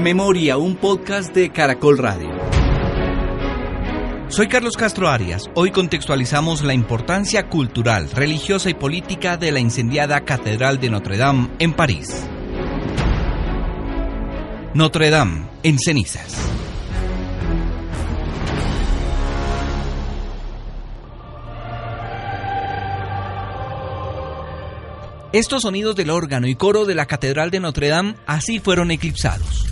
Memoria, un podcast de Caracol Radio. Soy Carlos Castro Arias. Hoy contextualizamos la importancia cultural, religiosa y política de la incendiada Catedral de Notre Dame en París. Notre Dame en cenizas. Estos sonidos del órgano y coro de la Catedral de Notre Dame así fueron eclipsados.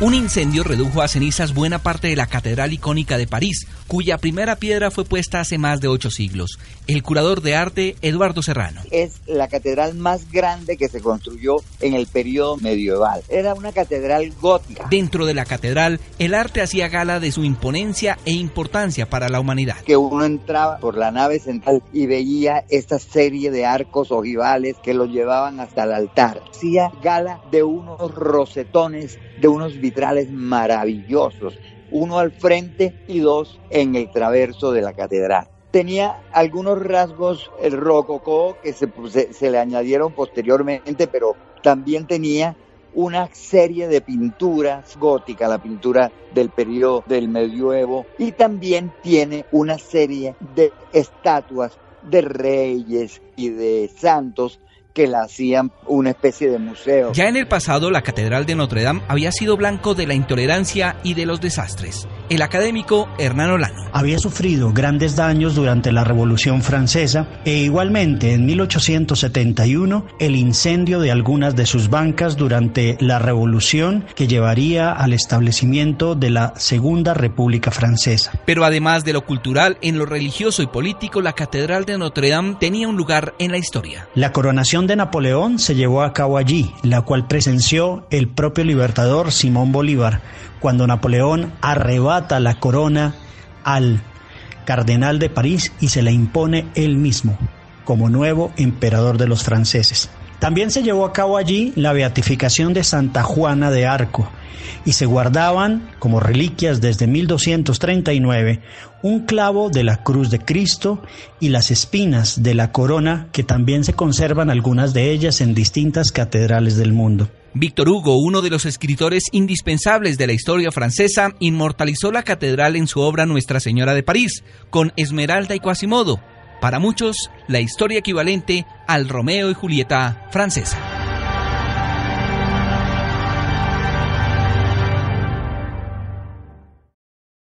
Un incendio redujo a cenizas buena parte de la Catedral icónica de París, cuya primera piedra fue puesta hace más de ocho siglos. El curador de arte, Eduardo Serrano. Es la catedral más grande que se construyó en el periodo medieval. Era una catedral gótica. Dentro de la catedral, el arte hacía gala de su imponencia e importancia para la humanidad. Que uno entraba por la nave central y veía esta serie de arcos ojivales que lo llevaban hasta el altar. Hacía gala de unos rosetones, de unos vitrales maravillosos, uno al frente y dos en el traverso de la catedral. Tenía algunos rasgos el rococó que se, se, le añadieron posteriormente, pero también tenía una serie de pinturas góticas, la pintura del periodo del medioevo, y también tiene una serie de estatuas de reyes y de santos que la hacían una especie de museo. Ya en el pasado, la Catedral de Notre Dame había sido blanco de la intolerancia y de los desastres. El académico Hernán Olano. Había sufrido grandes daños durante la Revolución Francesa e igualmente en 1871 el incendio de algunas de sus bancas durante la Revolución que llevaría al establecimiento de la Segunda República Francesa. Pero además de lo cultural, en lo religioso y político, la Catedral de Notre Dame tenía un lugar en la historia. La coronación de Napoleón se llevó a cabo allí, la cual presenció el propio libertador Simón Bolívar, cuando Napoleón la corona al cardenal de París y se la impone él mismo como nuevo emperador de los franceses. También se llevó a cabo allí la beatificación de Santa Juana de Arco y se guardaban como reliquias desde 1239 un clavo de la cruz de Cristo y las espinas de la corona que también se conservan algunas de ellas en distintas catedrales del mundo. Víctor Hugo, uno de los escritores indispensables de la historia francesa, inmortalizó la catedral en su obra Nuestra Señora de París, con Esmeralda y Quasimodo, para muchos la historia equivalente al Romeo y Julieta francesa.